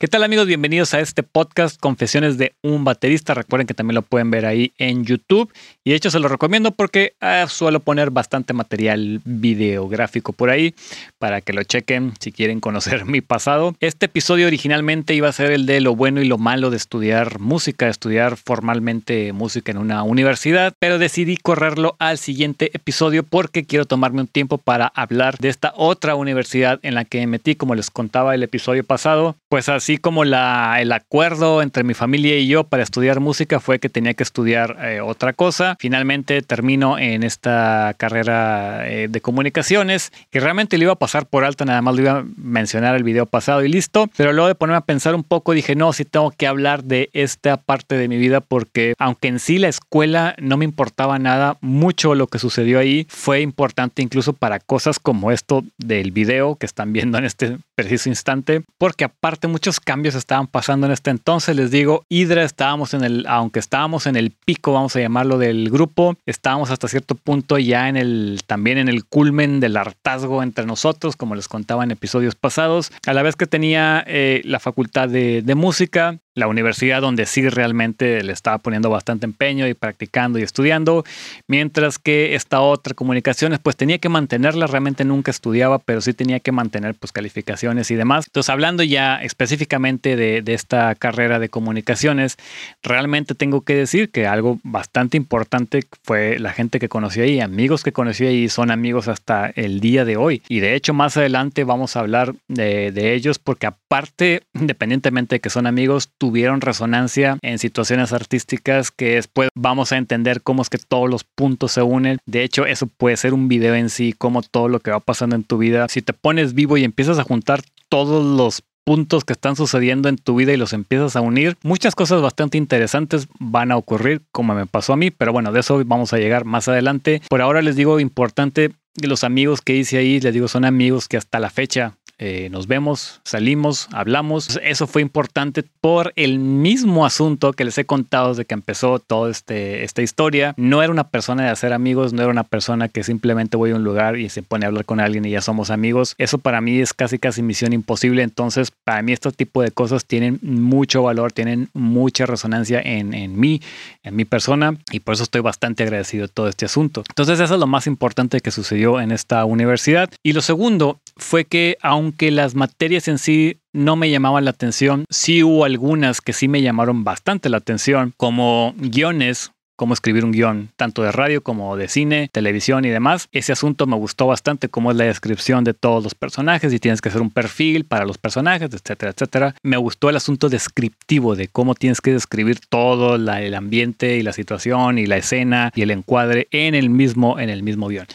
¿Qué tal amigos? Bienvenidos a este podcast Confesiones de un baterista. Recuerden que también lo pueden ver ahí en YouTube. Y de hecho se lo recomiendo porque ah, suelo poner bastante material videográfico por ahí para que lo chequen si quieren conocer mi pasado. Este episodio originalmente iba a ser el de lo bueno y lo malo de estudiar música, estudiar formalmente música en una universidad, pero decidí correrlo al siguiente episodio porque quiero tomarme un tiempo para hablar de esta otra universidad en la que me metí, como les contaba el episodio pasado. Pues así así como el acuerdo entre mi familia y yo para estudiar música fue que tenía que estudiar eh, otra cosa. Finalmente termino en esta carrera eh, de comunicaciones que realmente le iba a pasar por alto, nada más lo iba a mencionar el video pasado y listo. Pero luego de ponerme a pensar un poco dije, no, sí tengo que hablar de esta parte de mi vida porque aunque en sí la escuela no me importaba nada, mucho lo que sucedió ahí fue importante incluso para cosas como esto del video que están viendo en este preciso instante, porque aparte muchos cambios estaban pasando en este entonces. Les digo, Hydra estábamos en el, aunque estábamos en el pico, vamos a llamarlo, del grupo, estábamos hasta cierto punto ya en el, también en el culmen del hartazgo entre nosotros, como les contaba en episodios pasados. A la vez que tenía eh, la facultad de, de música, la universidad donde sí realmente le estaba poniendo bastante empeño y practicando y estudiando, mientras que esta otra comunicaciones pues tenía que mantenerla, realmente nunca estudiaba, pero sí tenía que mantener pues calificaciones y demás. Entonces hablando ya específicamente de, esta carrera de comunicaciones, realmente tengo que decir que algo bastante importante fue la gente que conocí ahí, amigos que conocí ahí, son amigos hasta el día de hoy. Y de hecho más adelante vamos a hablar de, ellos porque aparte, independientemente de que son amigos, tuvieron resonancia en situaciones artísticas que después vamos a entender cómo es que todos los puntos se unen. De hecho, eso puede ser un video en sí, como todo lo que va pasando en tu vida. Si te pones vivo y empiezas a juntar todos los puntos que están sucediendo en tu vida y los empiezas a unir, muchas cosas bastante interesantes van a ocurrir como me pasó a mí, pero bueno, de eso vamos a llegar más adelante. Por ahora les digo importante los amigos que hice ahí, les digo, son amigos que hasta la fecha eh, nos vemos, salimos, hablamos. Eso fue importante por el mismo asunto que les he contado desde que empezó toda este, esta historia. No era una persona de hacer amigos, no era una persona que simplemente voy a un lugar y se pone a hablar con alguien y ya somos amigos. Eso para mí es casi casi misión imposible. Entonces, para mí este tipo de cosas tienen mucho valor, tienen mucha resonancia en, en mí, en mi persona y por eso estoy bastante agradecido de todo este asunto. Entonces, eso es lo más importante que sucedió en esta universidad. Y lo segundo fue que aunque las materias en sí no me llamaban la atención, sí hubo algunas que sí me llamaron bastante la atención, como guiones, cómo escribir un guion, tanto de radio como de cine, televisión y demás. Ese asunto me gustó bastante, cómo es la descripción de todos los personajes y tienes que hacer un perfil para los personajes, etcétera, etcétera. Me gustó el asunto descriptivo de cómo tienes que describir todo el ambiente y la situación y la escena y el encuadre en el mismo, en el mismo guion.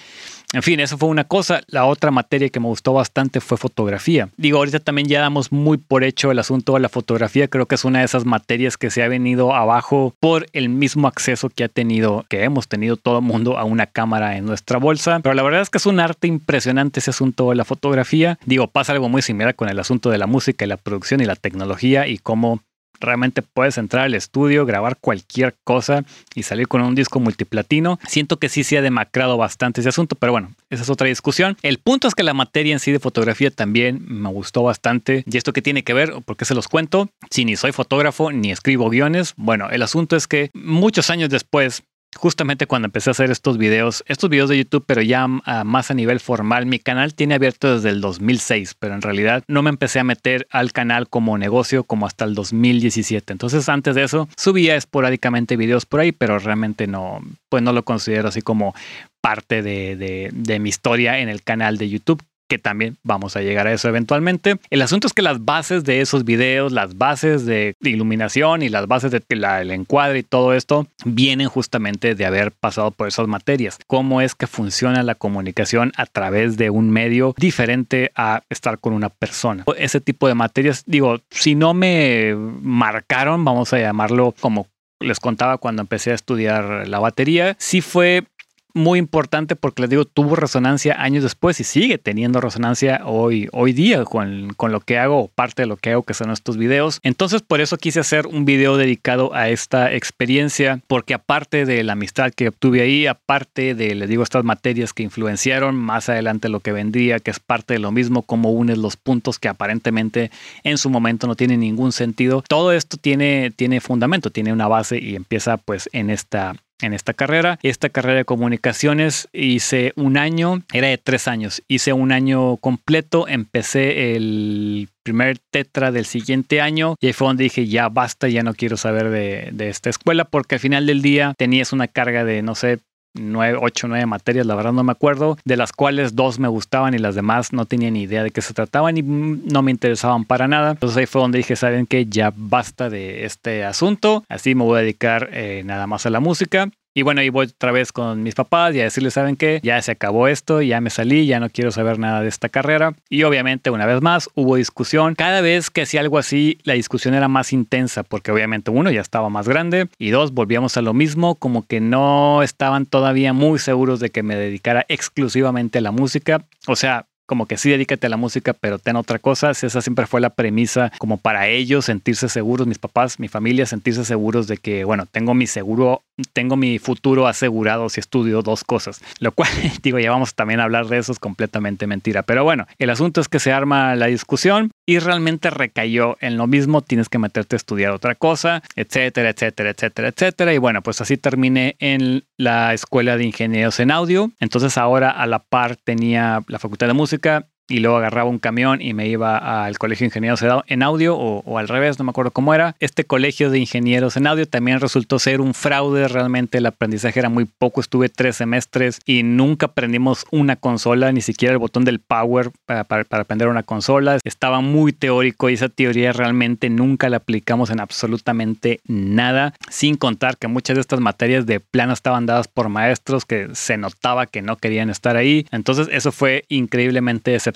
En fin, eso fue una cosa. La otra materia que me gustó bastante fue fotografía. Digo, ahorita también ya damos muy por hecho el asunto de la fotografía. Creo que es una de esas materias que se ha venido abajo por el mismo acceso que ha tenido, que hemos tenido todo el mundo a una cámara en nuestra bolsa. Pero la verdad es que es un arte impresionante ese asunto de la fotografía. Digo, pasa algo muy similar con el asunto de la música y la producción y la tecnología y cómo realmente puedes entrar al estudio, grabar cualquier cosa y salir con un disco multiplatino. Siento que sí se ha demacrado bastante ese asunto, pero bueno, esa es otra discusión. El punto es que la materia en sí de fotografía también me gustó bastante. ¿Y esto qué tiene que ver? ¿Por qué se los cuento? Si ni soy fotógrafo ni escribo guiones, bueno, el asunto es que muchos años después justamente cuando empecé a hacer estos videos, estos videos de YouTube, pero ya ah, más a nivel formal, mi canal tiene abierto desde el 2006, pero en realidad no me empecé a meter al canal como negocio como hasta el 2017. Entonces antes de eso subía esporádicamente videos por ahí, pero realmente no, pues no lo considero así como parte de, de mi historia en el canal de YouTube que también vamos a llegar a eso eventualmente. El asunto es que las bases de esos videos, las bases de iluminación y las bases del de encuadre y todo esto vienen justamente de haber pasado por esas materias. Cómo es que funciona la comunicación a través de un medio diferente a estar con una persona. Ese tipo de materias, digo, si no me marcaron, vamos a llamarlo como les contaba cuando empecé a estudiar la batería, sí fue muy importante porque les digo, tuvo resonancia años después y sigue teniendo resonancia hoy, hoy día con, con lo que hago, parte de lo que hago, que son estos videos. Entonces, por eso quise hacer un video dedicado a esta experiencia, porque aparte de la amistad que obtuve ahí, aparte de, les digo, estas materias que influenciaron más adelante lo que vendría, que es parte de lo mismo, cómo unes los puntos que aparentemente en su momento no tienen ningún sentido, todo esto tiene, tiene fundamento, tiene una base y empieza pues en esta en esta carrera. Esta carrera de comunicaciones hice un año, era de tres años, hice un año completo, empecé el primer tetra del siguiente año y ahí fue donde dije ya basta, ya no quiero saber de, de esta escuela porque al final del día tenías una carga de no sé nueve, ocho, nueve materias, la verdad no me acuerdo, de las cuales dos me gustaban y las demás no tenía ni idea de qué se trataban y no me interesaban para nada. Entonces ahí fue donde dije, ¿saben qué? Ya basta de este asunto, así me voy a dedicar eh, nada más a la música. Y bueno, ahí voy otra vez con mis papás y a decirles, ¿saben qué? Ya se acabó esto, ya me salí, ya no quiero saber nada de esta carrera. Y obviamente, una vez más, hubo discusión. Cada vez que hacía algo así, la discusión era más intensa, porque obviamente uno ya estaba más grande y dos, volvíamos a lo mismo, como que no estaban todavía muy seguros de que me dedicara exclusivamente a la música. O sea, como que sí dedícate a la música, pero ten otra cosa. Esa siempre fue la premisa como para ellos sentirse seguros, mis papás, mi familia, sentirse seguros de que, bueno, tengo mi seguro, tengo mi futuro asegurado si estudio dos cosas. Lo cual, digo, ya vamos también a hablar de eso, es completamente mentira. Pero bueno, el asunto es que se arma la discusión y realmente recayó en lo mismo, tienes que meterte a estudiar otra cosa, etcétera, etcétera, etcétera, etcétera. Y bueno, pues así terminé en la escuela de ingenieros en audio. Entonces ahora a la par tenía la facultad de música y luego agarraba un camión y me iba al colegio de ingenieros en audio o, al revés, no me acuerdo cómo era. Este colegio de ingenieros en audio también resultó ser un fraude, realmente el aprendizaje era muy poco, estuve tres semestres y nunca aprendimos una consola, ni siquiera el botón del power para, para, aprender una consola. Estaba muy teórico y esa teoría realmente nunca la aplicamos en absolutamente nada, sin contar que muchas de estas materias de plano estaban dadas por maestros que se notaba que no querían estar ahí. Entonces eso fue increíblemente decepcionante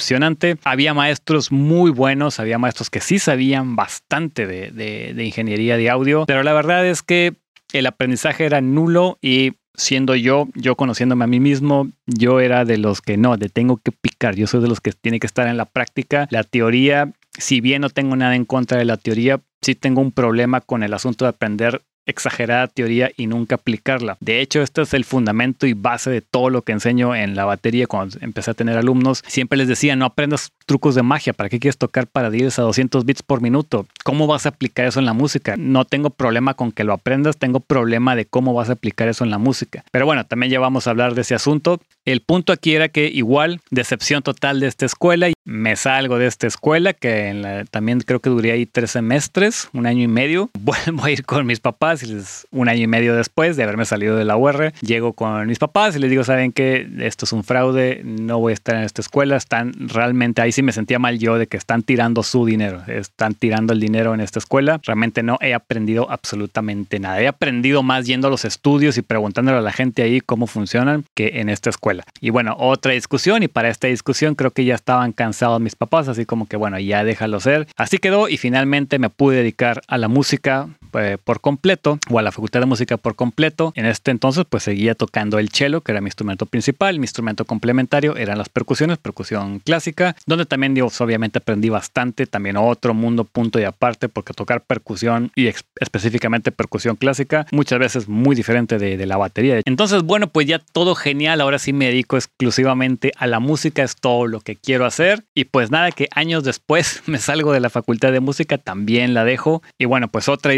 había maestros muy buenos, había maestros que sí sabían bastante de, ingeniería de audio, pero la verdad es que el aprendizaje era nulo y siendo yo, yo conociéndome a mí mismo, yo era de los que no, de tengo que picar, yo soy de los que tiene que estar en la práctica. La teoría, si bien no tengo nada en contra de la teoría, sí tengo un problema con el asunto de aprender exagerada teoría y nunca aplicarla. De hecho, este es el fundamento y base de todo lo que enseño en la batería cuando empecé a tener alumnos. Siempre les decía, no aprendas trucos de magia, ¿para qué quieres tocar para 10 a 200 bits por minuto? ¿Cómo vas a aplicar eso en la música? No tengo problema con que lo aprendas, tengo problema de cómo vas a aplicar eso en la música. Pero bueno, también ya vamos a hablar de ese asunto. El punto aquí era que igual, decepción total de esta escuela, me salgo de esta escuela, que también creo que duré ahí tres semestres, un año y medio. Vuelvo a ir con mis papás un año y medio después de haberme salido de la UR, llego con mis papás y les digo, ¿saben qué? Esto es un fraude, no voy a estar en esta escuela, están realmente, ahí sí me sentía mal yo de que están tirando su dinero, están tirando el dinero en esta escuela, realmente no he aprendido absolutamente nada, he aprendido más yendo a los estudios y preguntándole a la gente ahí cómo funcionan que en esta escuela. Y bueno, otra discusión y para esta discusión creo que ya estaban cansados mis papás, así como que bueno, ya déjalo ser. Así quedó y finalmente me pude dedicar a la música eh, por completo o a la facultad de música por completo. En este entonces pues seguía tocando el cello, que era mi instrumento principal, mi instrumento complementario eran las percusiones, percusión clásica, donde también digo, obviamente aprendí bastante, también otro mundo punto y aparte, porque tocar percusión y específicamente percusión clásica muchas veces muy diferente de, de la batería. Entonces bueno, pues ya todo genial, ahora sí me dedico exclusivamente a la música, es todo lo que quiero hacer y pues nada que años después me salgo de la facultad de música, también la dejo y bueno, pues otra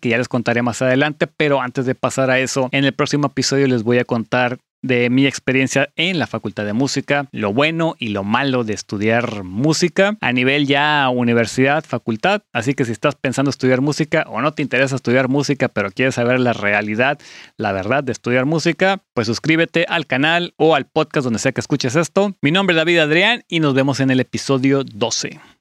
que ya les contaré más adelante, pero antes de pasar a eso, en el próximo episodio les voy a contar de mi experiencia en la Facultad de Música, lo bueno y lo malo de estudiar música a nivel ya universidad, facultad. Así que si estás pensando estudiar música o no te interesa estudiar música, pero quieres saber la realidad, la verdad de estudiar música, pues suscríbete al canal o al podcast donde sea que escuches esto. Mi nombre es David Adrián y nos vemos en el episodio 12.